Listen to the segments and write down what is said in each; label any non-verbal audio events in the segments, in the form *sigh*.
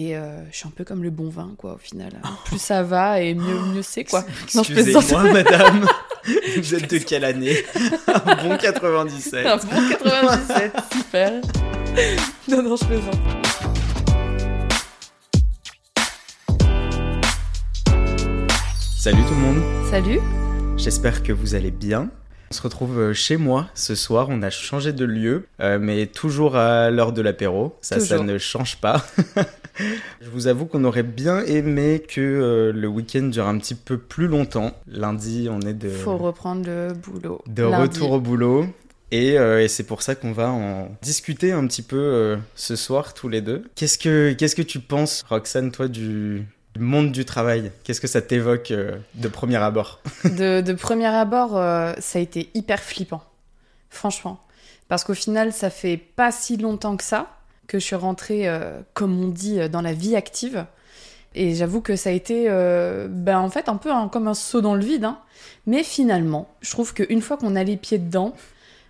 Et euh, je suis un peu comme le bon vin, quoi, au final. Plus ça va et mieux, mieux c'est, quoi. Excusez-moi, *laughs* madame. *laughs* Vous êtes de quelle année? Un bon *laughs* 97. Un bon 97, super. Non, non, je plaisante. Salut tout le monde. Salut. J'espère que vous allez bien. On se retrouve euh, chez moi ce soir. On a changé de lieu, euh, mais toujours à l'heure de l'apéro. Ça, ça ne change pas. *laughs* Je vous avoue qu'on aurait bien aimé que euh, le week-end dure un petit peu plus longtemps. Lundi, on est de, Faut reprendre le boulot. de Lundi. retour au boulot. Et, euh, et c'est pour ça qu'on va en discuter un petit peu euh, ce soir tous les deux. Qu'est-ce que, qu'est-ce que tu penses, Roxane, toi, du, monde du travail Qu'est-ce que ça t'évoque euh, de premier abord *laughs* De, de premier abord, euh, ça a été hyper flippant. Franchement. Parce qu'au final, ça fait pas si longtemps que ça que je suis rentrée, euh, comme on dit, dans la vie active. Et j'avoue que ça a été, ben, en fait, un peu un- comme un saut dans le vide. hein. Mais finalement, je trouve qu'une fois qu'on a les pieds dedans,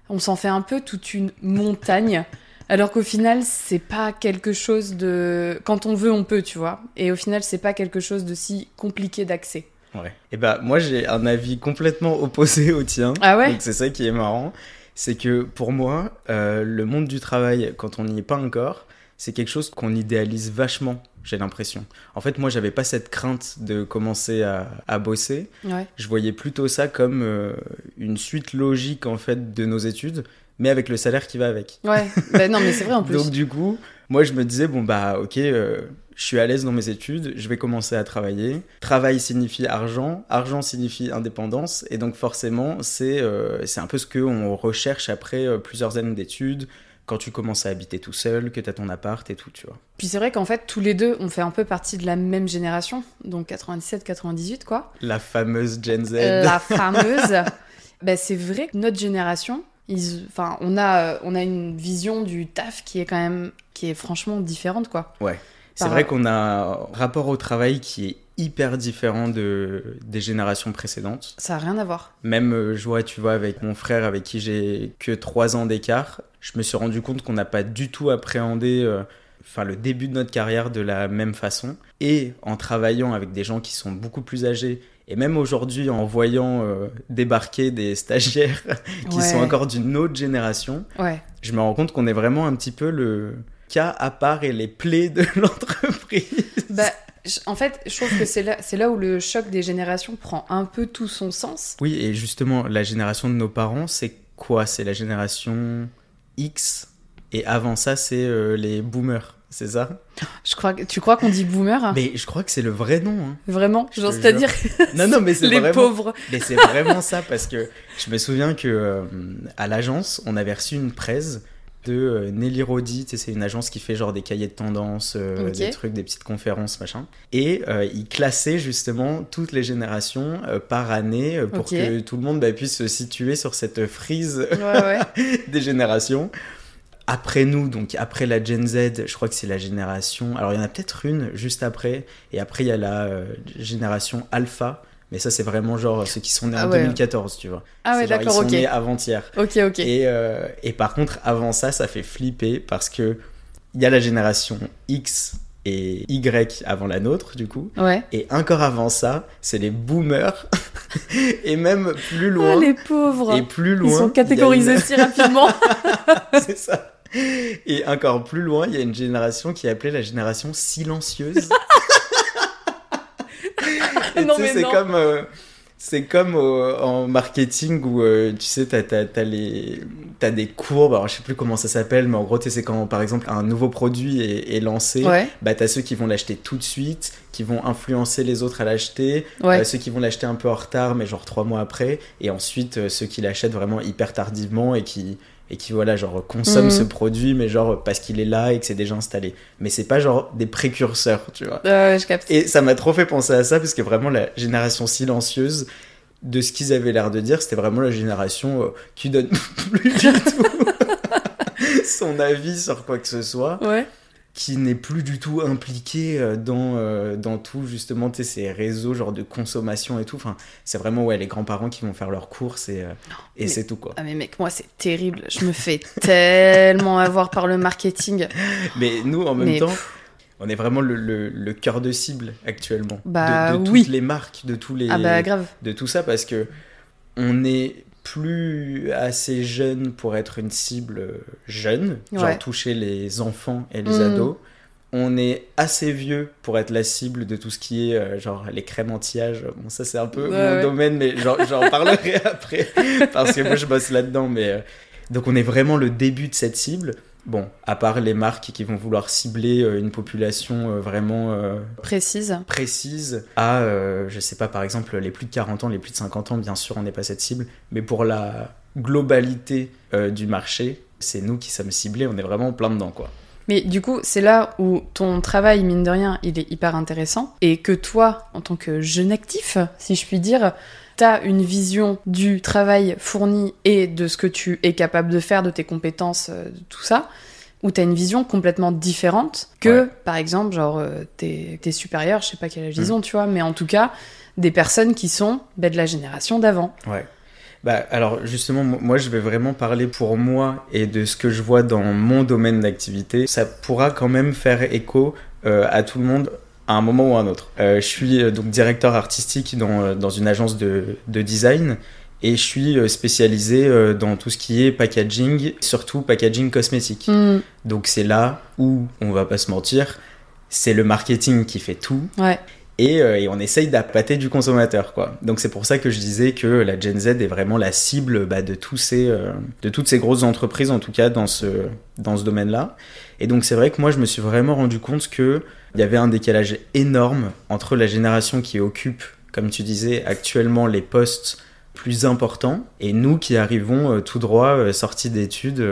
on s'en fait un peu toute une montagne. Alors qu'au final, c'est pas quelque chose de. Quand on veut, on peut, tu vois. Et au final, c'est pas quelque chose de si compliqué d'accès. Ouais. Et bah moi j'ai un avis complètement *laughs* opposé au tien. Ah ouais Donc c'est ça qui est marrant. C'est que pour moi, euh, le monde du travail, quand on n'y est pas encore, c'est quelque chose qu'on idéalise vachement, j'ai l'impression. En fait, moi, j'avais pas cette crainte de commencer à, à bosser. Ouais. Je voyais plutôt ça comme euh, une suite logique, en fait, de nos études, mais avec le salaire qui va avec. Ouais, bah non, mais c'est vrai en *laughs* plus. Donc du coup, moi je me disais bon bah ok, euh, je suis à l'aise dans mes études, je vais commencer à travailler. Travail signifie argent, argent signifie indépendance, et donc forcément c'est euh, un peu ce que on recherche après euh, plusieurs années d'études. Quand tu commences à habiter tout seul, que tu as ton appart et tout, tu vois. Puis c'est vrai qu'en fait, tous les deux, on fait un peu partie de la même génération, donc 97-98, quoi. La fameuse Gen Z. La *laughs* fameuse. bah, c'est vrai que notre génération, ils... enfin, on, a, on a une vision du taf qui est quand même, qui est franchement différente, quoi. Ouais. C'est Par- vrai qu'on a un rapport au travail qui est hyper différent de, des générations précédentes. Ça a rien à voir. Même, euh, je vois, tu vois, avec mon frère, avec qui j'ai que 3 ans d'écart, je me suis rendu compte qu'on n'a pas du tout appréhendé euh, enfin, le début de notre carrière de la même façon. Et en travaillant avec des gens qui sont beaucoup plus âgés, et même aujourd'hui en voyant euh, débarquer des stagiaires *laughs* qui Ouais. sont encore d'une autre génération, Ouais. je me rends compte qu'on est vraiment un petit peu le cas à part et les plaies de *laughs* l'entreprise. Bah, en fait, je trouve que c'est là, c'est là où le choc des générations prend un peu tout son sens. Oui, et justement, la génération de nos parents, c'est quoi? C'est la génération X, et avant ça, c'est euh, les boomers, c'est ça? Je crois que, tu crois qu'on dit boomer? Mais je crois que c'est le vrai nom. hein. Vraiment? Genre, c'est-à-dire Non, non, mais *laughs* c'est les vraiment... pauvres. Mais c'est vraiment ça, parce que je me souviens que euh, à l'agence, on avait reçu une presse de euh, Nelly Rodi, tu sais, c'est une agence qui fait genre des cahiers de tendance, euh, des trucs, des petites conférences, machin. Et ils classaient justement toutes les générations par année pour que tout le monde bah, puisse se situer sur cette frise Ouais, ouais. *laughs* des générations. Après nous, donc après la Gen Z, je crois que c'est la génération. Alors il y en a peut-être une juste après, et après il y a la euh, génération Alpha, mais ça c'est vraiment genre ceux qui sont nés en Ah ouais. 2014, tu vois. Ah ouais, d'accord, Ils sont ok. nés avant-hier. Ok, ok. Et, euh, et par contre, avant ça, ça fait flipper parce que il y a la génération X et Y avant la nôtre, du coup. Ouais. Et encore avant ça, c'est les boomers. *laughs* et même plus Oh, loin. les pauvres Et plus loin. Ils sont catégorisés une- si rapidement. *laughs* c'est ça. *laughs* Et encore plus loin, il y a une génération qui est appelée la génération silencieuse. *laughs* Et Non, tu sais, mais c'est non. comme, euh, c'est comme au- en marketing où euh, tu sais, t'as, t'as, t'as les, t'as des courbes. Alors je sais plus comment ça s'appelle, mais en gros, c'est quand par exemple un nouveau produit est, est lancé. Ouais, Bah, t'as ceux qui vont l'acheter tout de suite, qui vont influencer les autres à l'acheter, ouais. euh, ceux qui vont l'acheter un peu en retard, mais genre trois mois après, et ensuite euh, ceux qui l'achètent vraiment hyper tardivement et qui, et qui voilà, genre consomment Mhm. ce produit, mais genre parce qu'il est là et que c'est déjà installé. Mais c'est pas genre des précurseurs, tu vois. Euh, je capte. Et ça m'a trop fait penser à ça, parce que vraiment la génération silencieuse, de ce qu'ils avaient l'air de dire, c'était vraiment la génération euh, qui donne *laughs* plus du tout *laughs* son avis sur quoi que ce soit Ouais. Qui n'est plus du tout impliqué euh, dans, euh, dans tout, justement, ces réseaux, genre de consommation et tout. Enfin, c'est vraiment, ouais, les grands-parents qui vont faire leurs courses et, euh, et c'est tout, quoi. Ah mais mec, moi c'est terrible. Je me fais *laughs* tellement avoir par le marketing. Mais nous, en même Mais temps, on est vraiment le, le, le cœur de cible actuellement. Bah, de, de oui. toutes les marques, de tous les. Ah bah grave. de tout ça parce que on est plus assez jeune pour être une cible jeune, Ouais. genre toucher les enfants et les Mm. ados. On est assez vieux pour être la cible de tout ce qui est euh, genre les crèmes anti-âge. Bon, ça c'est un peu Ouais, mon ouais. domaine, mais j'en j'en *laughs* parlerai après parce que moi je bosse là-dedans. Mais euh, donc on est vraiment le début de cette cible. Bon, à part les marques qui vont vouloir cibler euh, une population euh, vraiment euh, Précise. précise à, euh, je sais pas, par exemple, les plus de 40 ans, les plus de 50 ans, bien sûr, on n'est pas cette cible, mais pour la globalité euh, du marché, c'est nous qui sommes ciblés, on est vraiment plein dedans, quoi. Mais du coup, c'est là où ton travail, mine de rien, il est hyper intéressant. Et que toi, en tant que jeune actif, si je puis dire, t'as une vision du travail fourni et de ce que tu es capable de faire, de tes compétences, euh, de tout ça, où t'as une vision complètement différente que, Ouais. par exemple, genre, euh, tes, tes supérieurs, je sais pas quel âge Mm. ils ont, tu vois, mais en tout cas, des personnes qui sont ben, de la génération d'avant. Ouais. Bah, alors justement, mo- moi je vais vraiment parler pour moi et de ce que je vois dans mon domaine d'activité. Ça pourra quand même faire écho euh, à tout le monde à un moment ou à un autre. Euh, je suis euh, donc directeur artistique dans, dans une agence de, de design et je suis spécialisé dans tout ce qui est packaging, surtout packaging cosmétique. Hmm, Donc c'est là où, on va pas se mentir, c'est le marketing qui fait tout ouais. Et, euh, et on essaye d'appâter du consommateur quoi. Donc c'est pour ça que je disais que la Gen Z est vraiment la cible bah, de tous ces euh, de toutes ces grosses entreprises en tout cas dans ce dans ce domaine-là. Et donc c'est vrai que moi je me suis vraiment rendu compte que il y avait un décalage énorme entre la génération qui occupe comme tu disais actuellement les postes plus importants et nous qui arrivons euh, tout droit sortis d'études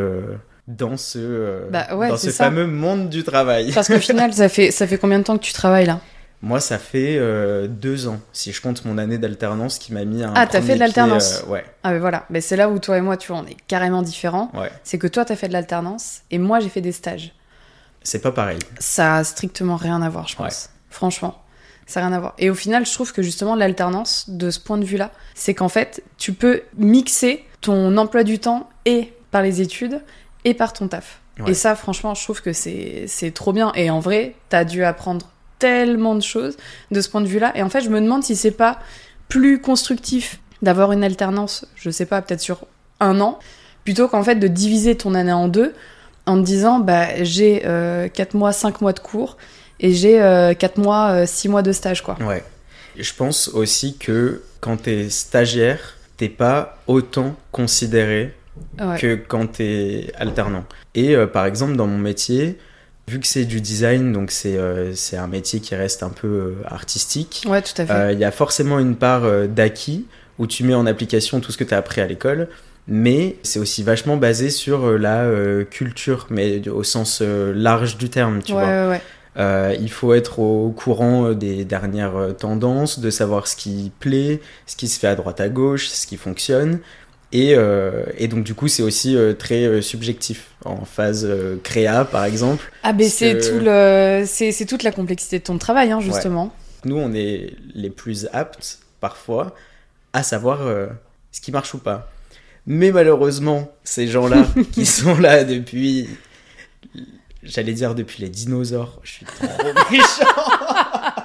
dans ce Bah ouais, dans ce ça. fameux monde du travail. Parce qu'au final, ça fait, ça fait combien de temps que tu travailles là? Moi, ça fait euh, deux ans, si je compte mon année d'alternance qui m'a mis un. Ah, t'as fait de l'alternance. euh, Ouais, Ah mais voilà, mais c'est là où toi et moi, tu vois, on est carrément différents. ouais. C'est que toi, t'as fait de l'alternance et moi, j'ai fait des stages. C'est pas pareil. Ça a strictement rien à voir, je pense. Franchement, ça n'a rien à voir. Et au final, je trouve que justement, l'alternance, de ce point de vue-là, c'est qu'en fait, tu peux mixer ton emploi du temps et par les études et par ton taf. Ouais. Et ça, franchement, je trouve que c'est trop bien. Et en vrai, t'as dû apprendre tellement de choses de ce point de vue-là. Et en fait, je me demande si c'est pas plus constructif d'avoir une alternance, je sais pas, peut-être sur un an, plutôt qu'en fait de diviser ton année en deux en te disant, bah, j'ai 4 mois, 5 mois de cours et j'ai 4 mois, 6 mois de stage, quoi. Ouais. Je pense aussi que quand t'es stagiaire, t'es pas autant considéré Ouais. que quand t'es alternant. Et euh, par exemple, dans mon métier, vu que c'est du design, donc c'est euh, c'est un métier qui reste un peu euh, artistique, Ouais, tout à fait. Euh, Il y a forcément une part euh, d'acquis où tu mets en application tout ce que tu as appris à l'école, mais c'est aussi vachement basé sur la culture, mais au sens large du terme, tu ouais, vois. ouais, ouais. Euh, il faut être au courant des dernières tendances, de savoir ce qui plaît, ce qui se fait à droite à gauche, ce qui fonctionne. Et, euh, et donc du coup c'est aussi euh, très euh, subjectif en phase créa par exemple. Ah, Parce c'est tout le... c'est toute la complexité de ton travail, hein, justement. Nous on est les plus aptes parfois à savoir ce qui marche ou pas. Mais malheureusement ces gens-là *laughs* qui sont là depuis, j'allais dire depuis les dinosaures, je suis trop *laughs* méchant.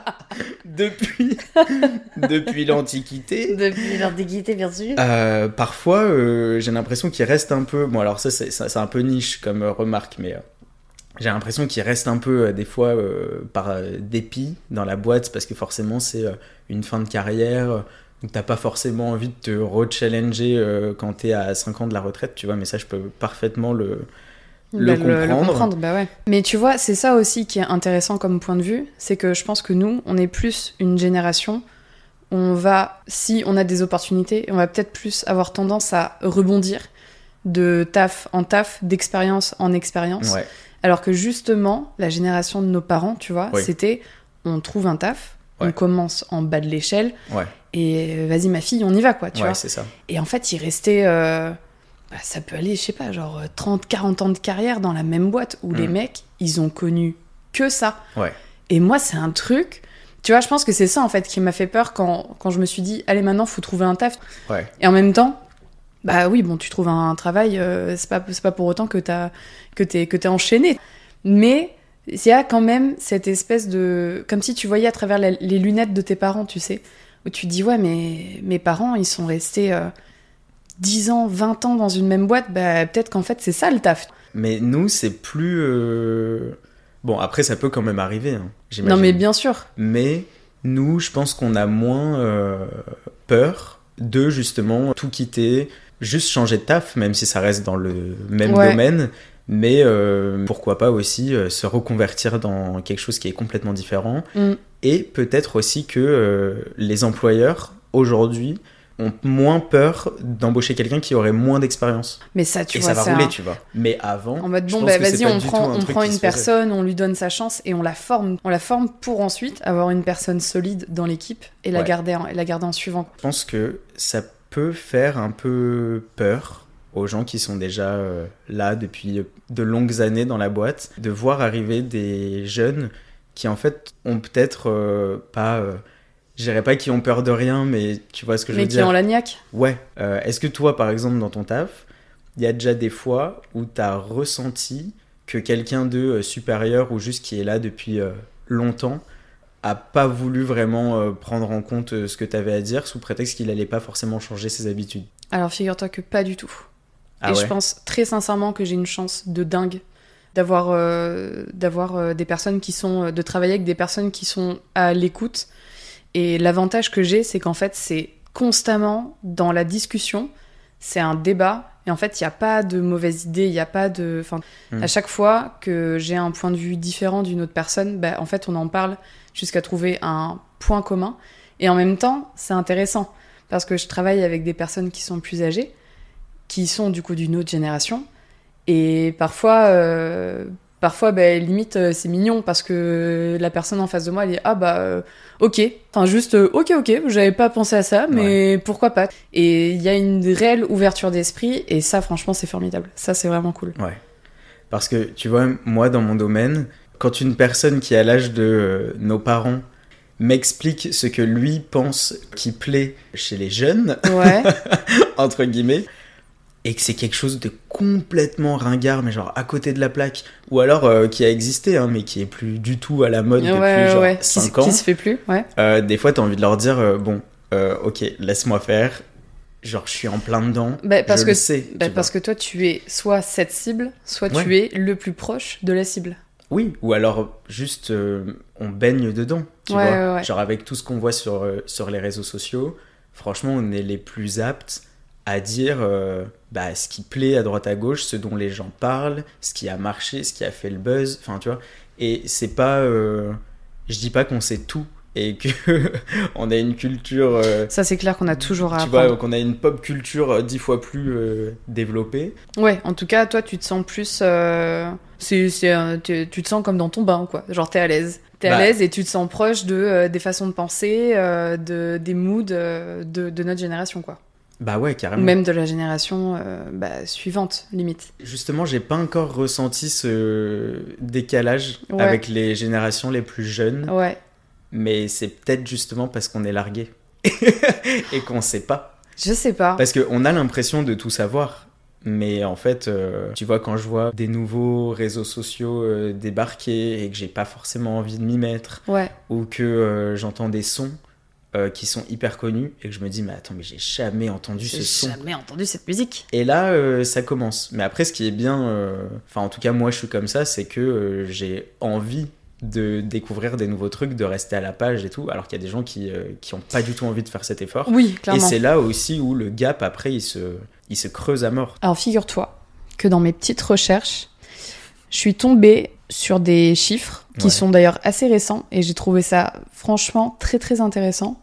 Depuis *laughs* depuis l'Antiquité. Depuis l'antiquité, bien sûr. Euh, parfois, euh, j'ai l'impression qu'il reste un peu. Bon, alors ça, c'est un peu niche comme remarque, mais euh, j'ai l'impression qu'il reste un peu, des fois, par dépit dans la boîte, parce que forcément, c'est une fin de carrière. Donc, t'as pas forcément envie de te re-challenger euh, quand t'es à 5 ans de la retraite, tu vois, mais ça, je peux parfaitement le. Le Bah, comprendre. bah ouais. Mais tu vois, c'est ça aussi qui est intéressant comme point de vue, c'est que je pense que nous, on est plus une génération, on va, si on a des opportunités, on va peut-être plus avoir tendance à rebondir de taf en taf, d'expérience en expérience. Ouais, Alors que justement, la génération de nos parents, tu vois, Oui. c'était on trouve un taf, on commence en bas de l'échelle, ouais, et vas-y ma fille, on y va quoi, tu ouais, vois. ça. Et en fait, il restait. euh, bah, ça peut aller, je sais pas, genre euh, 30, 40 ans de carrière dans la même boîte où les Mm. mecs, ils ont connu que ça. Ouais. Et moi, c'est un truc. Tu vois, je pense que c'est ça en fait qui m'a fait peur quand, quand je me suis dit, allez, maintenant, faut trouver un taf. Ouais. Et en même temps, bah oui, bon, tu trouves un travail, euh, c'est pas, pas pour autant que que t'es que t'es enchaîné. Mais Il y a quand même cette espèce de. Comme si tu voyais à travers la- les lunettes de tes parents, tu sais. Où tu te dis, ouais, mais mes parents, ils sont restés euh, 10 ans, 20 ans dans une même boîte. Bah, peut-être qu'en fait, c'est ça le taf. Mais nous, c'est plus. euh, Bon, après, ça peut quand même arriver, hein, j'imagine. Non, mais bien sûr. Mais nous, je pense qu'on a moins euh, peur de justement tout quitter, juste changer de taf, même si ça reste dans le même Ouais. domaine. Mais euh, pourquoi pas aussi se reconvertir dans quelque chose qui est complètement différent. Mm. Et peut-être aussi que les employeurs, aujourd'hui, ont moins peur d'embaucher quelqu'un qui aurait moins d'expérience. Mais ça, tu Et vois, ça va rouler, tu vois. Mais avant, En mode bon bah vas-y on prend un on une personne, on lui donne sa chance et on la forme, on la forme pour ensuite avoir une personne solide dans l'équipe et la garder en, et la garder en suivant. Je pense que ça peut faire un peu peur aux gens qui sont déjà euh, là depuis de longues années dans la boîte, de voir arriver des jeunes qui en fait ont peut-être euh, pas, euh, je dirais pas qui ont peur de rien, mais tu vois ce que je Mais veux qui dire. ont la niaque. Ouais. Euh, Est-ce que toi, par exemple, dans ton taf, il y a déjà des fois où tu as ressenti que quelqu'un de euh, supérieur ou juste qui est là depuis euh, longtemps a pas voulu vraiment prendre en compte ce que tu avais à dire sous prétexte qu'il allait pas forcément changer ses habitudes? Alors figure-toi que pas du tout. Ah et ouais? je pense très sincèrement que j'ai une chance de dingue d'avoir euh, d'avoir euh, des personnes qui sont de travailler avec des personnes qui sont à l'écoute et l'avantage que j'ai c'est qu'en fait c'est constamment dans la discussion c'est un débat et en fait il n'y a pas de mauvaise idée il n'y a pas de enfin Mm. à chaque fois que j'ai un point de vue différent d'une autre personne bah, en fait on en parle jusqu'à trouver un point commun et en même temps c'est intéressant parce que je travaille avec des personnes qui sont plus âgées qui sont du coup d'une autre génération. Et parfois, euh, parfois ben, limite, euh, c'est mignon parce que la personne en face de moi, elle dit Ah bah, euh, ok. Enfin, juste, euh, ok, ok, j'avais pas pensé à ça, mais pourquoi pas. Et il y a une réelle ouverture d'esprit, et ça, franchement, c'est formidable. Ça, c'est vraiment cool. Ouais. Parce que, tu vois, moi, dans mon domaine, quand une personne qui a l'âge de euh, nos parents m'explique ce que lui pense qui plaît chez les jeunes, Ouais, *laughs* entre guillemets, et que c'est quelque chose de complètement ringard, mais genre à côté de la plaque, ou alors euh, qui a existé, hein, mais qui est plus du tout à la mode ouais, depuis ouais, genre ouais. Qui, 5 qui ans, se fait plus, ouais. euh, des fois t'as envie de leur dire, euh, bon, ok, laisse-moi faire, genre je suis en plein dedans, Bah, parce je que, le sais. bah, parce que toi, tu es soit cette cible, soit tu es le plus proche de la cible. Oui, ou alors juste on baigne dedans, tu vois. Genre avec tout ce qu'on voit sur, sur les réseaux sociaux, franchement, on est les plus aptes à dire euh, bah, ce qui plaît à droite à gauche, ce dont les gens parlent, ce qui a marché, ce qui a fait le buzz, enfin tu vois. Et c'est pas. euh, je dis pas qu'on sait tout et que *laughs* on a une culture. euh, Ça, c'est clair qu'on a toujours à tu apprendre. vois, qu'on a une pop culture dix fois plus développée. Ouais, en tout cas, toi, tu te sens plus. c'est, tu, tu te sens comme dans ton bain, quoi. Genre, t'es à l'aise. T'es à Bah. l'aise et tu te sens proche de, euh, des façons de penser, euh, de, des moods euh, de, de notre génération, quoi. Bah ouais, Ou carrément. même de la génération euh, bah, suivante, limite. Justement, j'ai pas encore ressenti ce décalage Ouais. avec les générations les plus jeunes, Ouais. mais c'est peut-être justement parce qu'on est largué *laughs* et qu'on sait pas. Je sais pas. Parce qu'on a l'impression de tout savoir. Mais en fait, euh, tu vois, quand je vois des nouveaux réseaux sociaux euh, débarquer et que j'ai pas forcément envie de m'y mettre, Ouais. ou que j'entends des sons euh, qui sont hyper connus et que je me dis, mais attends, mais j'ai jamais entendu ce J'ai son. jamais entendu cette musique. Et là, euh, ça commence. Mais après, ce qui est bien, euh, enfin, en tout cas, moi, je suis comme ça, c'est que euh, j'ai envie de découvrir des nouveaux trucs, de rester à la page et tout, alors qu'il y a des gens qui, euh, qui ont pas du tout envie de faire cet effort. Oui, Et clairement. c'est là aussi où le gap, après, il se, il se creuse à mort. Alors figure-toi que dans mes petites recherches, je suis tombée sur des chiffres qui Ouais. sont d'ailleurs assez récents et j'ai trouvé ça franchement très très intéressant.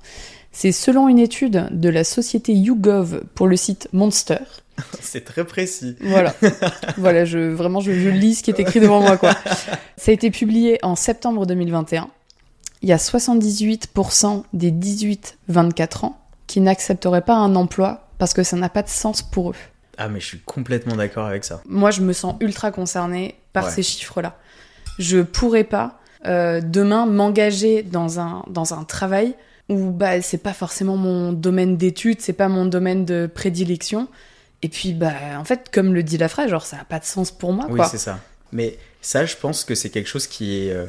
C'est selon une étude de la société YouGov pour le site Monster. *laughs* c'est très précis. Voilà, *laughs* voilà, je vraiment je, je lis ce qui est écrit devant moi quoi. Ça a été publié en septembre 2021. Il y a 78% des 18-24 ans qui n'accepteraient pas un emploi parce que ça n'a pas de sens pour eux. Ah, mais je suis complètement d'accord avec ça. Moi, je me sens ultra concernée par Ouais. ces chiffres-là. Je pourrais pas euh, demain m'engager dans un, dans un travail où bah, c'est pas forcément mon domaine d'études, c'est pas mon domaine de prédilection. Et puis, bah, en fait, comme le dit la phrase, genre, ça n'a pas de sens pour moi, Oui, quoi. c'est ça. Mais ça, je pense que c'est quelque chose qui est euh,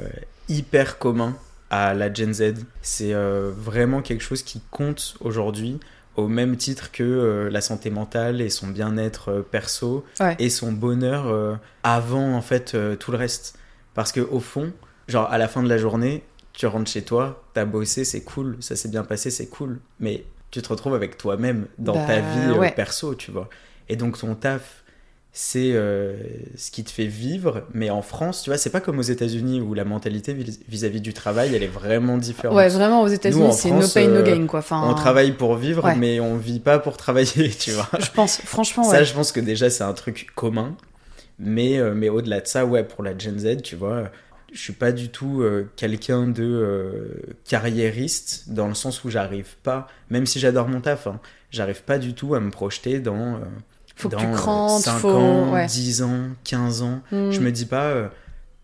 hyper commun à la Gen Z. C'est euh, vraiment quelque chose qui compte aujourd'hui au même titre que euh, la santé mentale et son bien-être perso Ouais. et son bonheur avant en fait tout le reste. Parce que au fond, genre à la fin de la journée, tu rentres chez toi, t'as bossé, c'est cool, ça s'est bien passé, c'est cool, mais tu te retrouves avec toi-même dans Bah, ta vie euh, ouais. perso, tu vois. Et donc ton taf, c'est euh, ce qui te fait vivre, mais en France, tu vois, c'est pas comme aux États-Unis où la mentalité vis- vis-à-vis du travail, elle est vraiment différente. Ouais, vraiment, aux États-Unis, c'est no pain, no euh, gain, quoi. Enfin, On travaille pour vivre, Ouais. mais on vit pas pour *laughs* travailler, tu vois. Je pense, franchement, Ça, ouais. je pense que déjà, c'est un truc commun. Mais, euh, mais au-delà de ça, ouais, pour la Gen Z, tu vois, je suis pas du tout euh, quelqu'un de euh, carriériste dans le sens où j'arrive pas, même si j'adore mon taf, hein, j'arrive pas du tout à me projeter dans, euh, Faut que dans tu crantes, 5 faut- ans, ouais. 10 ans, 15 ans. Hmm. Je me dis pas,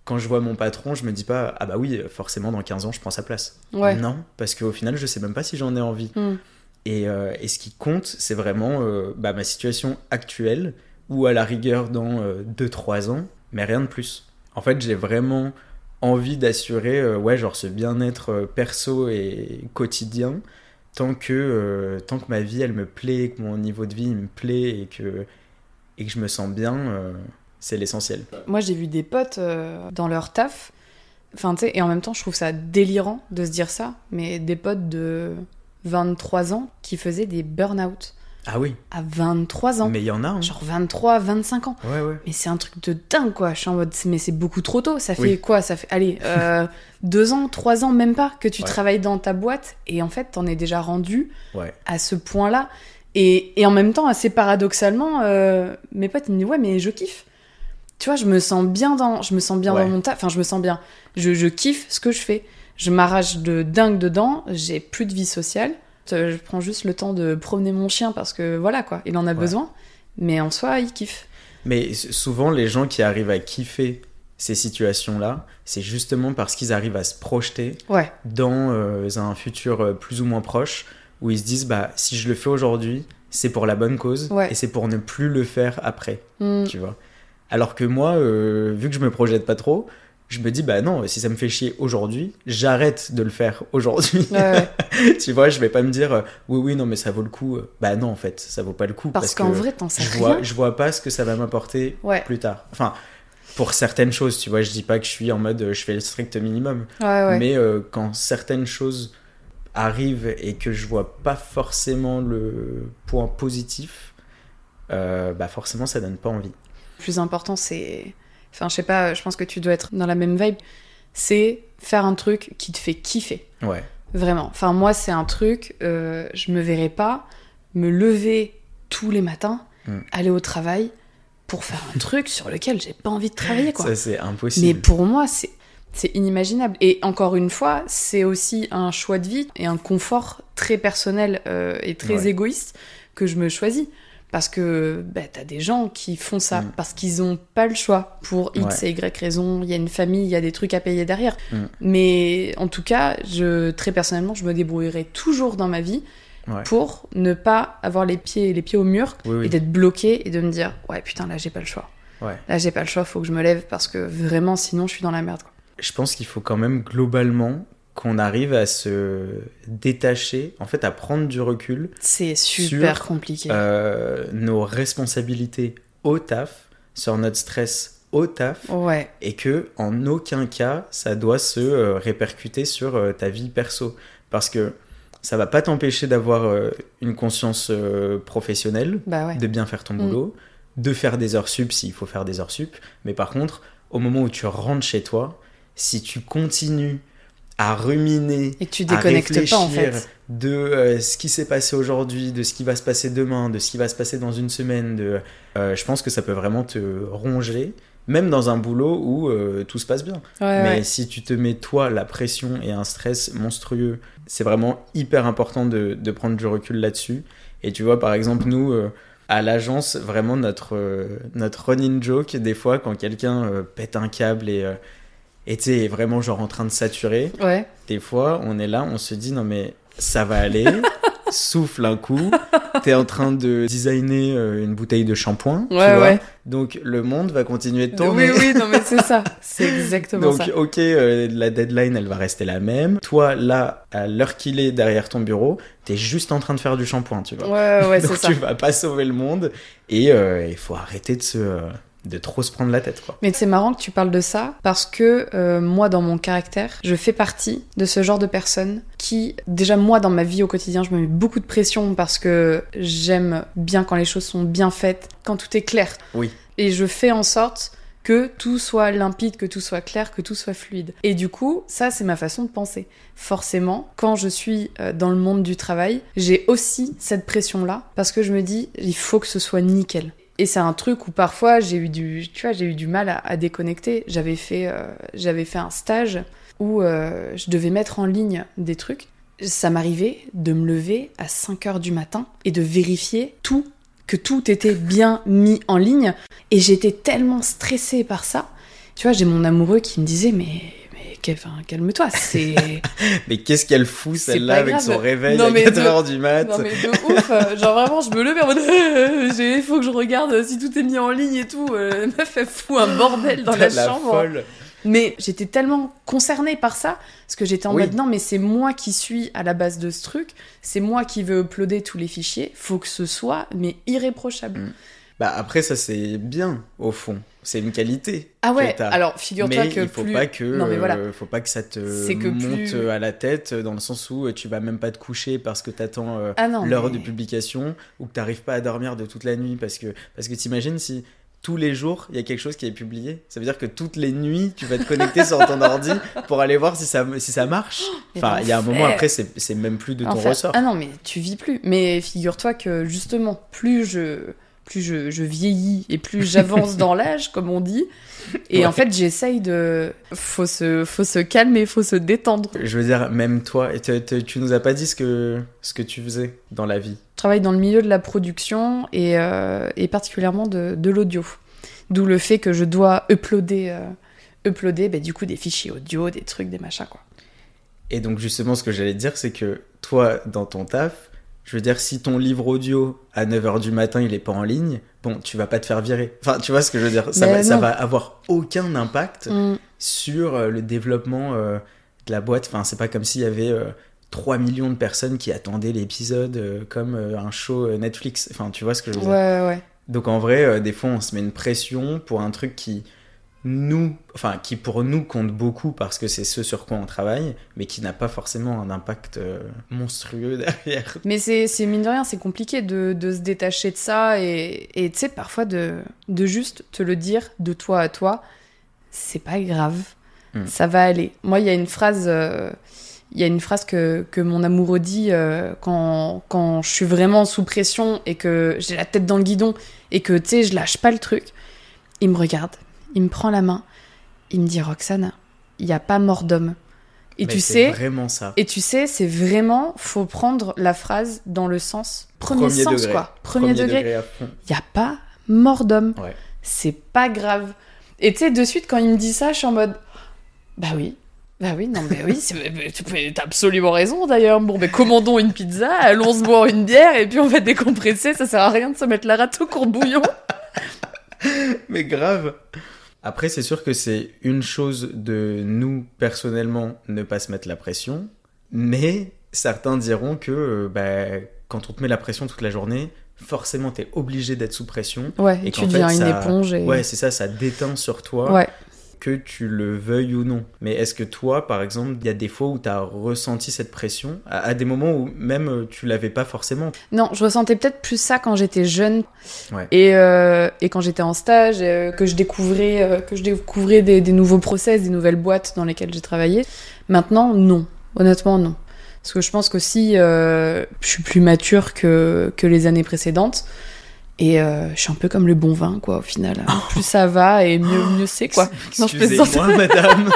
quand je vois mon patron, je me dis pas, ah bah oui, forcément, dans 15 ans, je prends sa place. Ouais. Non, parce qu'au final, je sais même pas si j'en ai envie. Hmm. Et, et ce qui compte, c'est vraiment bah, ma situation actuelle, ou à la rigueur dans 2-3 ans, mais rien de plus. En fait, j'ai vraiment envie d'assurer euh, ouais, genre ce bien-être euh, perso et quotidien, tant que, euh, tant que ma vie, elle me plaît, que mon niveau de vie me plaît, et que, et que je me sens bien, euh, c'est l'essentiel. Moi, j'ai vu des potes euh, dans leur taf. Enfin, et en même temps, je trouve ça délirant de se dire ça, mais des potes de 23 ans qui faisaient des burn-out Ah oui, à 23 ans. mais il y en a. hein. Genre 23, 25 ans. Ouais, ouais. Mais c'est un truc de dingue, quoi. Je suis en mode, mais c'est beaucoup trop tôt. Ça fait Oui. quoi? Ça fait, allez, euh, *laughs* deux ans, trois ans, même pas, que tu Ouais. travailles dans ta boîte. Et en fait, t'en es déjà rendu à ce point-là. Et, et en même temps, assez paradoxalement, euh, mes potes, ils me disent, ouais, mais je kiffe. Tu vois, je me sens bien dans, je me sens bien dans mon taf. Enfin, je me sens bien. Je, je kiffe ce que je fais. Je m'arrache de dingue dedans. J'ai plus de vie sociale. Euh, Je prends juste le temps de promener mon chien parce que voilà, quoi. Il en a Ouais. besoin. Mais en soi, il kiffe. Mais souvent, les gens qui arrivent à kiffer ces situations-là, c'est justement parce qu'ils arrivent à se projeter Ouais. dans euh, un futur euh, plus ou moins proche, où ils se disent, bah, si je le fais aujourd'hui, c'est pour la bonne cause, Ouais. et c'est pour ne plus le faire après, Hmm. tu vois. Alors que moi, euh, vu que je me projette pas trop, je me dis, bah non, si ça me fait chier aujourd'hui, j'arrête de le faire aujourd'hui. Ouais, ouais. *laughs* tu vois, je vais pas me dire, euh, oui, oui, non, mais ça vaut le coup. Bah non, en fait, ça vaut pas le coup. Parce, Parce, qu'en que vrai, t'en sais je rien. vois, je vois pas ce que ça va m'apporter Ouais. plus tard. Enfin, pour certaines choses, tu vois, je dis pas que je suis en mode euh, je fais le strict minimum, mais euh, quand certaines choses arrivent et que je vois pas forcément le point positif, euh, bah forcément ça donne pas envie. Le plus important, c'est. Enfin, je sais pas, je pense que tu dois être dans la même vibe. C'est faire un truc qui te fait kiffer. Ouais, Vraiment. Enfin, moi, c'est un truc, euh, je me verrais pas me lever tous les matins, Mm. aller au travail pour faire un *laughs* truc sur lequel j'ai pas envie de travailler, quoi. ça c'est impossible. Mais pour moi, c'est. C'est inimaginable. Et encore une fois, c'est aussi un choix de vie et un confort très personnel euh, et très Ouais. égoïste que je me choisis. Parce que bah, t'as des gens qui font ça Mm. parce qu'ils ont pas le choix pour X Ouais. et Y raison. Il y a une famille, il y a des trucs à payer derrière. Mm. Mais en tout cas, je, très personnellement, je me débrouillerai toujours dans ma vie Ouais. pour ne pas avoir les pieds, les pieds au mur Oui, oui. et d'être bloqué et de me dire ouais putain là j'ai pas le choix. Ouais. Là j'ai pas le choix, faut que je me lève parce que vraiment sinon je suis dans la merde. quoi. Je pense qu'il faut quand même globalement qu'on arrive à se détacher, en fait à prendre du recul C'est super Sur, compliqué. euh, nos responsabilités au taf, sur notre stress au taf, Ouais, et que en aucun cas ça doit se euh, répercuter sur euh, ta vie perso. Parce que ça va pas t'empêcher d'avoir une conscience professionnelle, bah ouais. de bien faire ton Mm. boulot, de faire des heures sup s'il faut faire des heures sup. Mais par contre, au moment où tu rentres chez toi, si tu continues à ruminer Et que tu à déconnectes pas en réfléchir fait. de euh, ce qui s'est passé aujourd'hui, de ce qui va se passer demain, de ce qui va se passer dans une semaine. De, euh, je pense que ça peut vraiment te ronger, même dans un boulot où euh, tout se passe bien. Ouais, Mais ouais. si tu te mets toi la pression et un stress monstrueux, c'est vraiment hyper important de, de prendre du recul là-dessus. Et tu vois, par exemple, nous, à l'agence, vraiment notre, euh, notre running joke, des fois, quand quelqu'un euh, pète un câble et... euh, et tu vraiment genre en train de saturer, Ouais. des fois, on est là, on se dit non mais ça va aller, *laughs* souffle un coup, t'es en train de designer euh, une bouteille de shampoing, tu Ouais, vois. ouais. Donc le monde va continuer de tourner. Oui, oui, non, mais c'est ça. *laughs* C'est exactement Donc, ça. ok, euh, la deadline, elle va rester la même. Toi, là, à l'heure qu'il est derrière ton bureau, t'es juste en train de faire du shampoing, tu vois. Ouais, ouais, c'est *laughs* Donc, ça. tu vas pas sauver le monde. Et euh, il faut arrêter de se, euh, de trop se prendre la tête, quoi. Mais c'est marrant que tu parles de ça parce que euh, moi, dans mon caractère, je fais partie de ce genre de personnes qui, déjà moi, dans ma vie au quotidien, je me mets beaucoup de pression parce que j'aime bien quand les choses sont bien faites, quand tout est clair. Oui. Et je fais en sorte que tout soit limpide, que tout soit clair, que tout soit fluide. Et du coup, ça, c'est ma façon de penser. Forcément, quand je suis euh, dans le monde du travail, j'ai aussi cette pression-là parce que je me dis, il faut que ce soit nickel. Et c'est un truc où parfois j'ai eu du, tu vois, j'ai eu du mal à, déconnecter. J'avais fait, euh, j'avais fait un stage où euh, je devais mettre en ligne des trucs. Ça m'arrivait de me lever à 5 heures du matin et de vérifier tout, que tout était bien mis en ligne. Et j'étais tellement stressée par ça. Tu vois, j'ai mon amoureux qui me disait, mais, enfin, calme-toi, c'est. *laughs* Mais qu'est-ce qu'elle fout, celle-là, avec son réveil Non, à mais 4 de- heures du mat? Non mais de ouf, euh, genre vraiment je me levais en mode *laughs* il faut que je regarde si tout est mis en ligne et tout. Euh, La meuf elle fout un bordel dans *laughs* la, chambre. folle. Mais j'étais tellement concernée par ça parce que j'étais en Oui. mode non mais c'est moi qui suis à la base de ce truc, c'est moi qui veux uploader tous les fichiers, faut que ce soit mais irréprochable. Mm. Bah après, ça c'est bien, au fond. C'est une qualité. Ah ouais, que alors figure-toi que il faut plus pas que, Non, mais voilà. euh, faut pas que ça te que monte plus- à la tête dans le sens où euh, tu vas même pas te coucher parce que t'attends euh, Ah l'heure mais- de publication ou que t'arrives pas à dormir de toute la nuit parce que parce que t'imagines si tous les jours il y a quelque chose qui est publié, ça veut dire que toutes les nuits tu vas te connecter sur ton *laughs* ordi pour aller voir si ça si ça marche. Enfin, il y a un moment après c'est c'est même plus de ton Enfin, ressort. Ah non, mais tu vis plus. Mais figure-toi que justement, plus je, plus je, je vieillis et plus j'avance *laughs* dans l'âge, comme on dit. Et Ouais. en fait, j'essaye de. Faut se, faut se calmer, faut se détendre. Je veux dire, même toi, te- tu nous as pas dit ce que, ce que tu faisais dans la vie. Je travaille dans le milieu de la production et, euh, et particulièrement de, de l'audio. D'où le fait que je dois uploader, euh, uploader bah, du coup des fichiers audio, des trucs, des machins quoi. Et donc, justement, ce que j'allais dire, c'est que toi, dans ton taf, je veux dire, si ton livre audio à 9h du matin, il est pas en ligne, bon, tu vas pas te faire virer. Enfin, tu vois ce que je veux dire ça va, ça va avoir aucun impact Mm. sur euh, le développement euh, de la boîte. Enfin, c'est pas comme s'il y avait euh, 3 millions de personnes qui attendaient l'épisode euh, comme un show Netflix. Enfin, tu vois ce que je veux dire Ouais, ouais. Donc en vrai, des fois, on se met une pression pour un truc qui nous, enfin, qui pour nous compte beaucoup parce que c'est ce sur quoi on travaille, mais qui n'a pas forcément un impact euh, monstrueux *laughs* derrière. Mais c'est c'est mine de rien, c'est compliqué de, de se détacher de ça et tu sais, parfois de, de juste te le dire de toi à toi, c'est pas grave, Mm. ça va aller. Moi, il y a une phrase, euh, il y a une phrase que, que mon amoureux dit euh, quand, quand je suis vraiment sous pression et que j'ai la tête dans le guidon et que tu sais, je lâche pas le truc. Il me regarde, il me prend la main, il me dit Roxane, il n'y a pas mort d'homme. Et Mais tu sais, vraiment ça. et tu sais, c'est vraiment, faut prendre la phrase dans le sens premier, sens, degré. quoi. Premier, degré. Il y a pas mort d'homme. Ouais. C'est pas grave. Et tu sais, de suite, quand il me dit ça, je suis en mode, bah oui. Bah oui, non, mais oui, mais t'as absolument raison d'ailleurs. Bon, ben commandons une pizza, allons se boire une bière et puis on va décompresser. Ça sert à rien de se mettre la rate au courbouillon. *laughs* Mais grave. Après, c'est sûr que c'est une chose de nous, personnellement, ne pas se mettre la pression. Mais certains diront que euh, bah, quand on te met la pression toute la journée, forcément, t'es obligé d'être sous pression. Ouais, et Et tu deviens fait, une ça- éponge. Et... Ouais, c'est ça, ça déteint sur toi. ouais. Que tu le veuilles ou non. Mais est-ce que toi, par exemple, il y a des fois où tu as ressenti cette pression, à, à des moments où même euh, tu l'avais pas forcément? Non, je ressentais peut-être plus ça quand j'étais jeune Ouais. et, euh, et quand j'étais en stage, euh, que je découvrais, euh, que je découvrais des, des nouveaux process, des nouvelles boîtes dans lesquelles j'ai travaillé. Maintenant, non. Honnêtement, non. Parce que je pense qu'aussi, je suis plus mature que, que les années précédentes. Et euh, je suis un peu comme le bon vin, quoi, au final. *laughs* Plus ça va et mieux, mieux c'est, quoi. Non, je plaisante. Excusez-moi, *laughs* madame.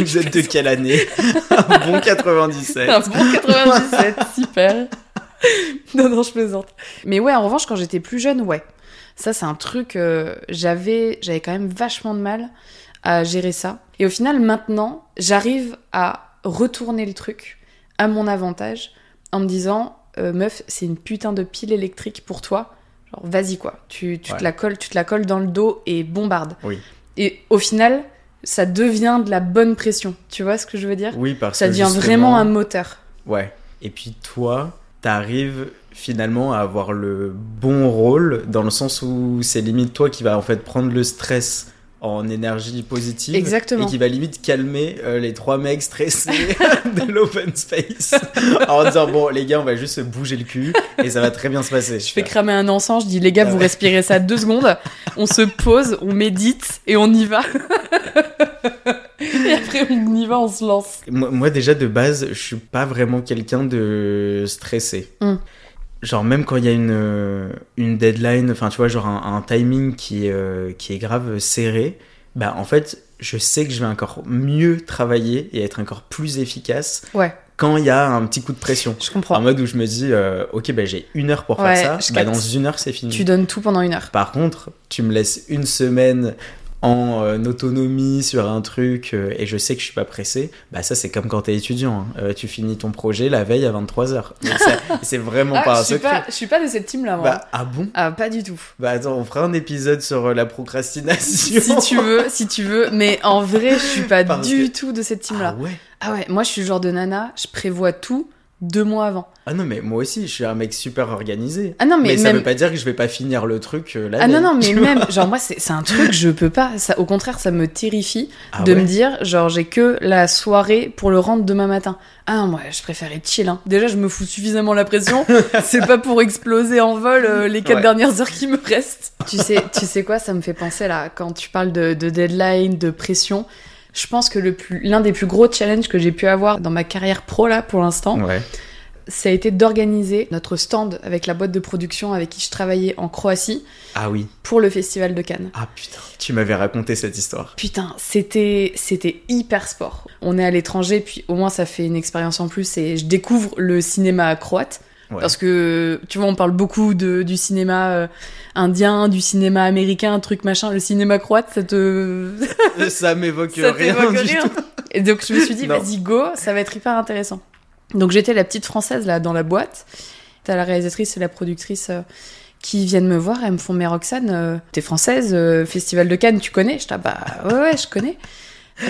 Vous êtes de quelle année *laughs* Un bon 97. Un bon 97, super. non, non, je plaisante. Mais ouais, en revanche, quand j'étais plus jeune, ouais. Ça, c'est un truc, euh, j'avais, j'avais quand même vachement de mal à gérer ça. Et au final, maintenant, j'arrive à retourner le truc à mon avantage en me disant, euh, meuf, c'est une putain de pile électrique pour toi. Genre, vas-y quoi, tu, tu Ouais. te la colles, tu te la colles dans le dos et bombarde. Oui. Et au final, ça devient de la bonne pression. Tu vois ce que je veux dire? Oui, parce Ça que devient justement- vraiment un moteur. Ouais. Et puis toi, t'arrives finalement à avoir le bon rôle dans le sens où c'est limite toi qui va en fait prendre le stress en énergie positive Exactement. et qui va limite calmer euh, les trois mecs stressés *laughs* de l'open space *laughs* en disant bon les gars on va juste se bouger le cul et ça va très bien se passer. Je fais cramer un encens, je dis les gars, Ah vous ouais. respirez ça deux secondes, on se pose, on médite et on y va. *laughs* et après on y va, on se lance. Moi, moi, déjà de base, je suis pas vraiment quelqu'un de stressé. Mm. Genre même quand il y a une, euh, une deadline, enfin tu vois, genre un, un timing qui, est, euh, qui est grave serré, bah en fait, je sais que je vais encore mieux travailler et être encore plus efficace Ouais, quand il y a un petit coup de pression. je En comprends. mode où je me dis, euh, ok, bah j'ai une heure pour Ouais, faire ça, bah, dans une heure c'est fini. Tu donnes tout pendant une heure. Par contre, tu me laisses une semaine en euh, autonomie sur un truc euh, et je sais que je suis pas pressé, bah ça c'est comme quand t'es étudiant. hein. Euh, tu finis ton projet la veille à 23h. *laughs* c'est vraiment Ah, pas un je suis secret. pas, je suis pas de cette team là, moi. Bah, ah bon? Ah, pas du tout. Bah attends, on fera un épisode sur la procrastination. Si tu veux, si tu veux, mais en vrai, je suis pas *laughs* Parce du que- tout de cette team Ah là. ouais? Ah ouais, moi je suis le genre de nana, je prévois tout deux mois avant. Ah non mais moi aussi, je suis un mec super organisé. Ah non, mais, Mais, ça même. veut pas dire que je vais pas finir le truc euh, la Ah non, non, mais même, genre moi, c'est c'est un truc, je peux pas. Ça, au contraire, ça me terrifie Ah de ouais me dire, genre, j'ai que la soirée pour le rendre demain matin. Ah non, moi, je préfère être chill. Hein. Déjà, je me fous suffisamment la pression. *laughs* c'est pas pour exploser en vol euh, les quatre Ouais. dernières heures qui me restent. Tu sais, tu sais quoi, ça me fait penser là, quand tu parles de, de deadline, de pression. Je pense que le plus, l'un des plus gros challenges que j'ai pu avoir dans ma carrière pro là, pour l'instant, Ouais. ça a été d'organiser notre stand avec la boîte de production avec qui je travaillais en Croatie Ah oui. pour le festival de Cannes. Ah putain, tu m'avais raconté cette histoire. Putain, c'était c'était hyper sport. On est à l'étranger, puis au moins ça fait une expérience en plus et je découvre le cinéma croate. Ouais. Parce que, tu vois, on parle beaucoup de, du cinéma euh, indien, du cinéma américain, truc machin. Le cinéma croate, ça te... *laughs* ça m'évoque rien du rien. tout. Et donc je me suis dit, vas-y, go, ça va être hyper intéressant. Donc j'étais la petite française là dans la boîte. T'as la réalisatrice et la productrice euh, qui viennent me voir. Elles me font, mais Roxane, euh, t'es française, Festival de Cannes, tu connais? Je dis, ah bah ouais, ouais, je connais.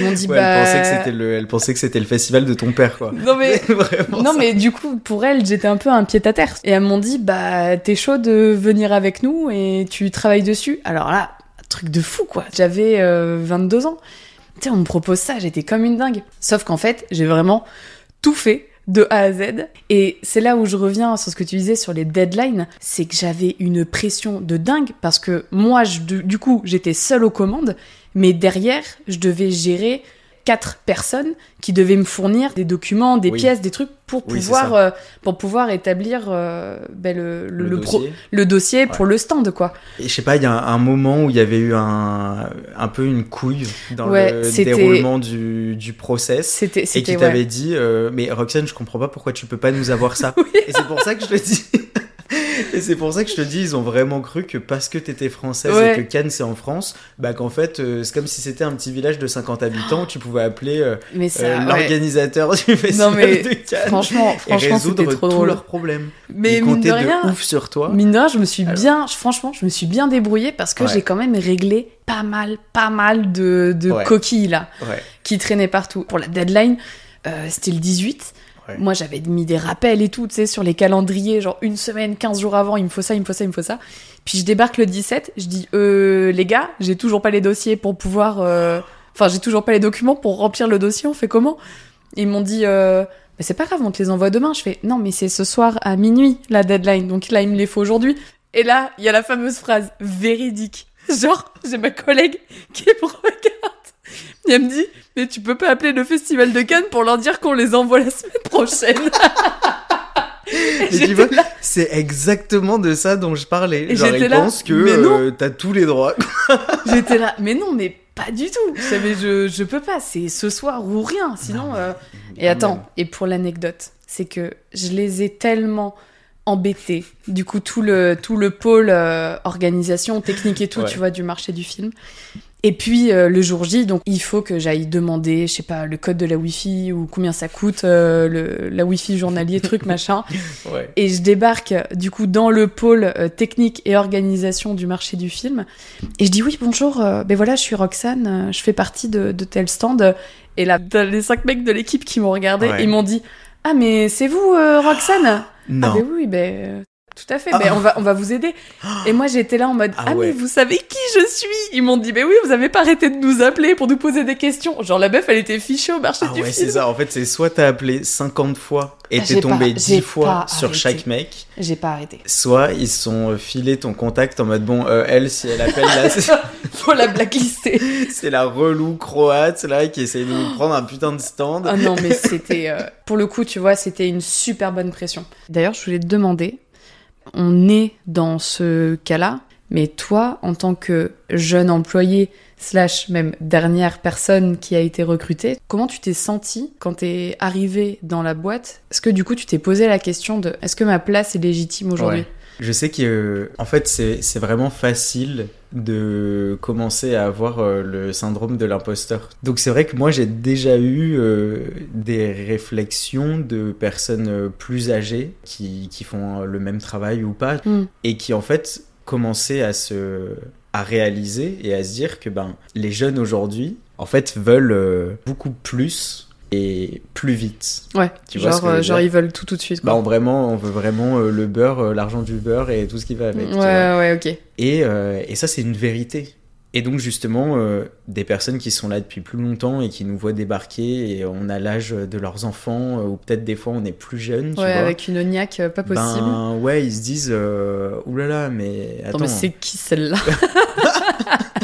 M'ont dit, Ouais, bah. elle, pensait que c'était le, elle pensait que c'était le festival de ton père, quoi. Non mais. *laughs* Vraiment. Non ça. mais du coup pour elles j'étais un peu un pied à terre et elles m'ont dit bah t'es chaud de venir avec nous et tu travailles dessus alors là truc de fou quoi j'avais euh, 22 ans tu sais on me propose ça j'étais comme une dingue sauf qu'en fait j'ai vraiment tout fait de A à Z. Et c'est là où je reviens sur ce que tu disais sur les deadlines. C'est que j'avais une pression de dingue parce que moi du coup j'étais seule aux commandes mais derrière je devais gérer quatre personnes qui devaient me fournir des documents, des Oui. pièces, des trucs pour Oui, pouvoir euh, pour pouvoir établir euh, ben, le, le, le, le pro- dossier. le dossier pour le stand quoi. Et je sais pas, il y a un, un moment où il y avait eu un, un peu une couille dans Ouais, le déroulement du, du process. C'était Et qui ouais. t'avait dit, euh, mais Roxane, je comprends pas pourquoi tu peux pas nous avoir ça. *laughs* Et c'est pour ça que je te dis. Et c'est pour ça que je te dis, ils ont vraiment cru que parce que t'étais française Ouais. et que Cannes c'est en France, bah qu'en fait euh, c'est comme si c'était un petit village de 50 habitants tu pouvais appeler euh, euh, ouais. l'organisateur du festival mais de Cannes franchement et franchement c'était résoudre trop tous leurs problèmes. Mais Ils mine de rien, ouf sur toi. Mine de rien, je me suis Alors. bien, franchement, je me suis bien débrouillée parce que Ouais. j'ai quand même réglé pas mal, pas mal de, de coquilles là, Ouais. qui traînaient partout. Pour la deadline, c'était le 18. Moi, j'avais mis des rappels et tout, tu sais, sur les calendriers, genre une semaine, 15 jours avant, il me faut ça, il me faut ça, il me faut ça. Puis je débarque le 17, je dis, euh, les gars, j'ai toujours pas les dossiers pour pouvoir, euh, enfin, j'ai toujours pas les documents pour remplir le dossier, on fait comment? Ils m'ont dit, euh, mais c'est pas grave, on te les envoie demain. Je fais, non, mais c'est ce soir à minuit, la deadline, donc là, il me les faut aujourd'hui. Et là, il y a la fameuse phrase véridique. *laughs* Genre, j'ai ma collègue qui me regarde. Et *laughs* elle me dit, mais tu peux pas appeler le festival de Cannes pour leur dire qu'on les envoie la semaine prochaine. *laughs* Et J'étais tu vois, là. c'est exactement de ça dont je parlais. Genre, j'étais ils là, pensent que mais non. euh, t'as tous les droits. *laughs* J'étais là, mais non, mais pas du tout. Je savais, je, je peux pas, c'est ce soir ou rien. Sinon. Non, euh, Et attends, même. et pour l'anecdote, c'est que je les ai tellement embêtés. Du coup, tout le, tout le pôle euh, organisation, technique et tout, Ouais. tu vois, du marché du film. Et puis euh, le jour J, donc il faut que j'aille demander, je sais pas, le code de la Wi-Fi ou combien ça coûte, euh, le, la Wi-Fi journalier, truc *laughs* machin. Ouais. Et je débarque du coup dans le pôle euh, technique et organisation du marché du film. Et je dis oui bonjour, euh, ben voilà je suis Roxane, euh, je fais partie de, de tel stand. Et là t'as les cinq mecs de l'équipe qui m'ont regardé, Ouais. ils m'ont dit ah mais c'est vous euh, Roxane? Non. Ah ben oui ben tout à fait, Ah. ben on va on va vous aider. Et moi j'étais là en mode Ah ah, ouais. mais vous savez qui je suis? Ils m'ont dit mais oui vous avez pas arrêté de nous appeler pour nous poser des questions. Genre la meuf elle était fichée au marché Ah du ouais, film. c'est ça. En fait, c'est soit t'as appelé 50 fois et t'es tombé pas- 10 j'ai fois sur arrêté. chaque mec, J'ai pas arrêté. soit ils sont filé ton contact en mode bon, euh, elle, si elle appelle là, c'est- *laughs* Faut la blacklister. *laughs* c'est la relou croate là qui essaye de nous prendre un putain de stand. Ah non, mais *laughs* c'était. euh, pour le coup, tu vois, c'était une super bonne pression. D'ailleurs, je voulais te demander on est dans ce cas-là, mais toi, en tant que jeune employé, slash même dernière personne qui a été recrutée, comment tu t'es senti quand t'es arrivé dans la boîte? Est-ce que du coup, tu t'es posé la question de est-ce que ma place est légitime aujourd'hui? Je sais que, euh, en fait, c'est vraiment facile de commencer à avoir euh, le syndrome de l'imposteur. Donc c'est vrai que moi j'ai déjà eu euh, des réflexions de personnes plus âgées qui, qui font le même travail ou pas Hmm. et qui en fait commençaient à se à réaliser et à se dire que ben les jeunes aujourd'hui en fait veulent euh, beaucoup plus et plus vite. Ouais, Tu genre, euh, genre ils veulent tout tout de suite. Bah, on, vraiment, on veut vraiment euh, le beurre, euh, l'argent du beurre et tout ce qui va avec. ouais, ouais, ok. Et, euh, et ça, c'est une vérité. Et donc, justement, des personnes qui sont là depuis plus longtemps et qui nous voient débarquer et on a l'âge de leurs enfants, ou peut-être des fois on est plus jeune, tu Ouais, vois. avec une euh, pas possible. Ben ouais, ils se disent, oulala, mais attends, Attends, mais c'est qui celle-là? *laughs*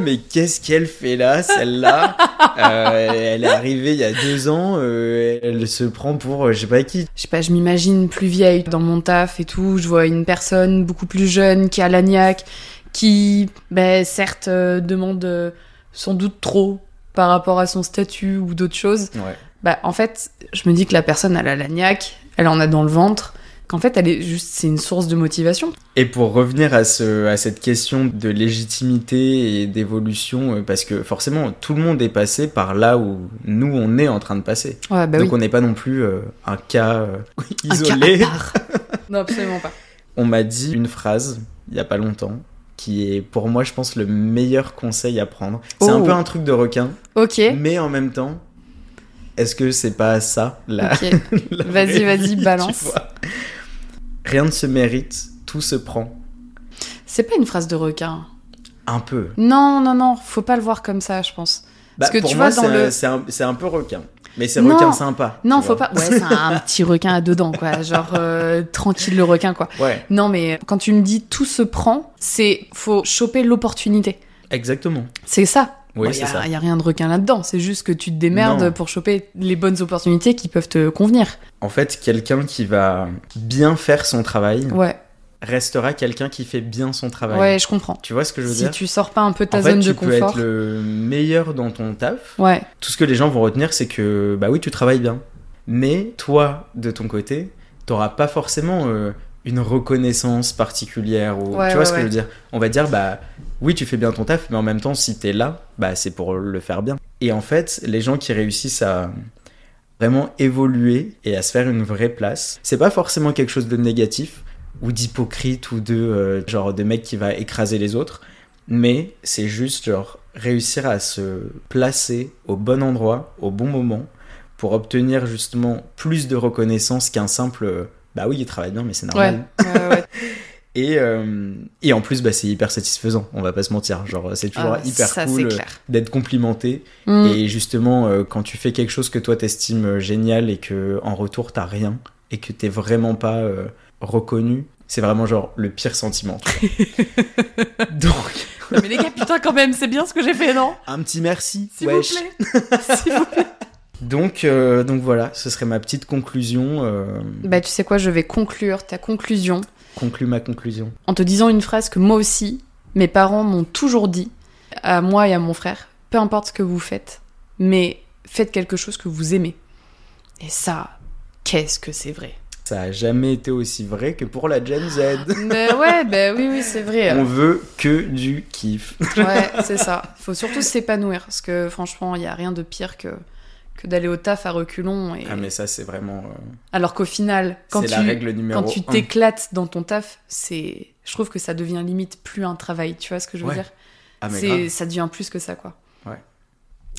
mais qu'est-ce qu'elle fait là, celle-là *laughs* Euh, Elle est arrivée il y a deux ans, euh, elle se prend pour euh, je sais pas qui. Je sais pas, je m'imagine plus vieille dans mon taf et tout. Je vois une personne beaucoup plus jeune qui a la niaque, qui, ben, certes, euh, demande euh, sans doute trop par rapport à son statut ou d'autres choses. Ouais. Bah, en fait, je me dis que la personne, elle a la niaque, elle en a dans le ventre, qu'en fait, elle est juste, c'est une source de motivation. Et pour revenir à, ce, à cette question de légitimité et d'évolution, euh, parce que forcément, tout le monde est passé par là où nous, on est en train de passer. Ouais, bah Donc oui. on n'est pas non plus euh, un cas euh, Un cas isolé. à part. *laughs* non, absolument pas. On m'a dit une phrase, il y a pas longtemps, qui est pour moi, je pense, le meilleur conseil à prendre. C'est un Oh. peu un truc de requin, Ok. mais en même temps, est-ce que c'est pas ça la, Ok. *laughs* la Vas-y, vas-y, balance. Rien ne se mérite, tout se prend. C'est pas une phrase de requin. Un peu. Non, non, non, faut pas le voir comme ça, je pense. Parce que Bah, pour tu moi, vois, dans c'est le- un- c'est un, c'est un peu requin. Mais c'est requin sympa. Non, faut vois. pas. Ouais, c'est un *laughs* petit requin à dedans, quoi. Genre euh, tranquille le requin, quoi. Ouais, Non, mais quand tu me dis tout se prend, c'est faut choper l'opportunité. exactement. C'est ça. Oui, Bon, c'est ça. y a rien de requin là-dedans. C'est juste que tu te démerdes Non. pour choper les bonnes opportunités qui peuvent te convenir. En fait, quelqu'un qui va bien faire son travail Ouais, restera quelqu'un qui fait bien son travail. ouais, je comprends. Tu vois ce que je veux Si dire? tu sors pas un peu de ta En fait, zone tu de peux confort. être le meilleur dans ton taf. Ouais, Tout ce que les gens vont retenir, c'est que, bah oui, tu travailles bien. Mais toi, de ton côté, t'auras pas forcément euh, une reconnaissance particulière. Ou... Ouais, tu vois ouais, ce que ouais. je veux dire? On va dire, bah oui, tu fais bien ton taf, mais en même temps, si t'es là, bah c'est pour le faire bien. Et en fait, les gens qui réussissent à vraiment évoluer et à se faire une vraie place, c'est pas forcément quelque chose de négatif ou d'hypocrite ou de euh, genre de mec qui va écraser les autres, mais c'est juste genre réussir à se placer au bon endroit, au bon moment, pour obtenir justement plus de reconnaissance qu'un simple euh, bah oui, il travaille bien, mais c'est normal. ouais, ouais. *laughs* Et, euh, et en plus, bah, c'est hyper satisfaisant, on va pas se mentir. Genre, c'est toujours Ah, hyper ça, cool d'être complimenté. Mm. Et justement, euh, quand tu fais quelque chose que toi t'estimes euh, génial et que en retour t'as rien et que t'es vraiment pas euh, reconnu, c'est vraiment genre le pire sentiment. *laughs* Donc, Non, mais les gars, putain, quand même, c'est bien ce que j'ai fait, non? Un petit merci. S'il vous plaît. S'il vous plaît. *laughs* Donc, euh, donc voilà, ce serait ma petite conclusion. Euh, Bah, tu sais quoi, je vais conclure ta conclusion conclue ma conclusion. en te disant une phrase que moi aussi, mes parents m'ont toujours dit, à moi et à mon frère, peu importe ce que vous faites, mais faites quelque chose que vous aimez. Et ça, qu'est-ce que c'est vrai? Ça a jamais été aussi vrai que pour la Gen Z. Mais ouais, *laughs* bah oui, oui, c'est vrai. On veut que du kiff. Ouais, c'est ça. Il faut surtout s'épanouir, parce que franchement, il n'y a rien de pire que, que d'aller au taf à reculons. Et... Ah mais ça c'est vraiment... euh, Alors qu'au final, quand tu, la règle numéro quand tu t'éclates dans ton taf, c'est, je trouve que ça devient limite plus un travail. Tu vois ce que je veux Ouais. dire? Ah mais ça devient plus que ça, quoi. Ouais.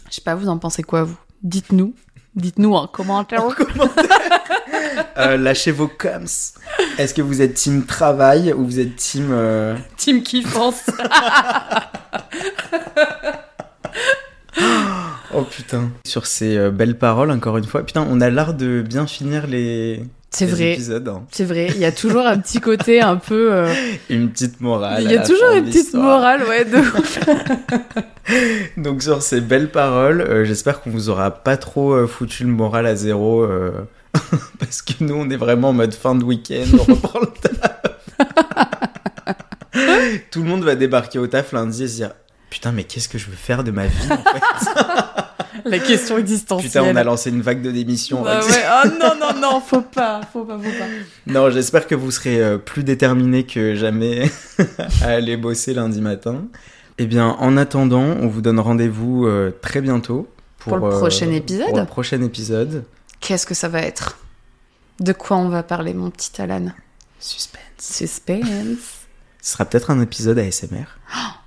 Je sais pas, vous en pensez quoi, vous? Dites-nous. Dites-nous en commentaire. *laughs* Euh, lâchez vos coms. Est-ce que vous êtes team travail ou vous êtes team... euh, Team kiffance. *laughs* *laughs* Oh putain. Sur ces euh, belles paroles, encore une fois. Putain, on a l'art de bien finir les, C'est vrai. épisodes. hein. C'est vrai. Il y a toujours un petit côté un peu. euh, *laughs* Une petite morale. Il y a toujours une petite morale, ouais. De... ouf. *laughs* Donc sur ces belles paroles, euh, j'espère qu'on vous aura pas trop foutu le moral à zéro. *laughs* parce que nous, on est vraiment en mode fin de week-end, on reprend le taf. Tout le monde va débarquer au taf lundi et se dire Putain, mais qu'est-ce que je veux faire de ma vie en fait? *laughs* La question existentielle. Putain, on a lancé une vague de démission. Bah ouais. Oh non, non, non, faut pas, faut pas, faut pas. Non, j'espère que vous serez euh, plus déterminés que jamais *laughs* à aller bosser lundi matin. Eh bien, en attendant, on vous donne rendez-vous euh, très bientôt Pour le prochain épisode. Pour le prochain épisode. Qu'est-ce que ça va être? De quoi on va parler, mon petit Alan? Suspense. Suspense. *laughs* Ce sera peut-être un épisode ASMR. Bonjour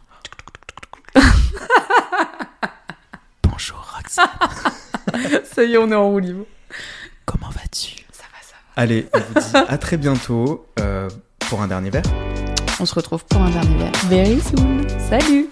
*laughs* Ça y est, on est en roue libre. comment vas-tu? Ça va, ça Allez, on vous dit à très bientôt euh, pour un dernier verre. va. On se retrouve pour un dernier verre. Very soon. Salut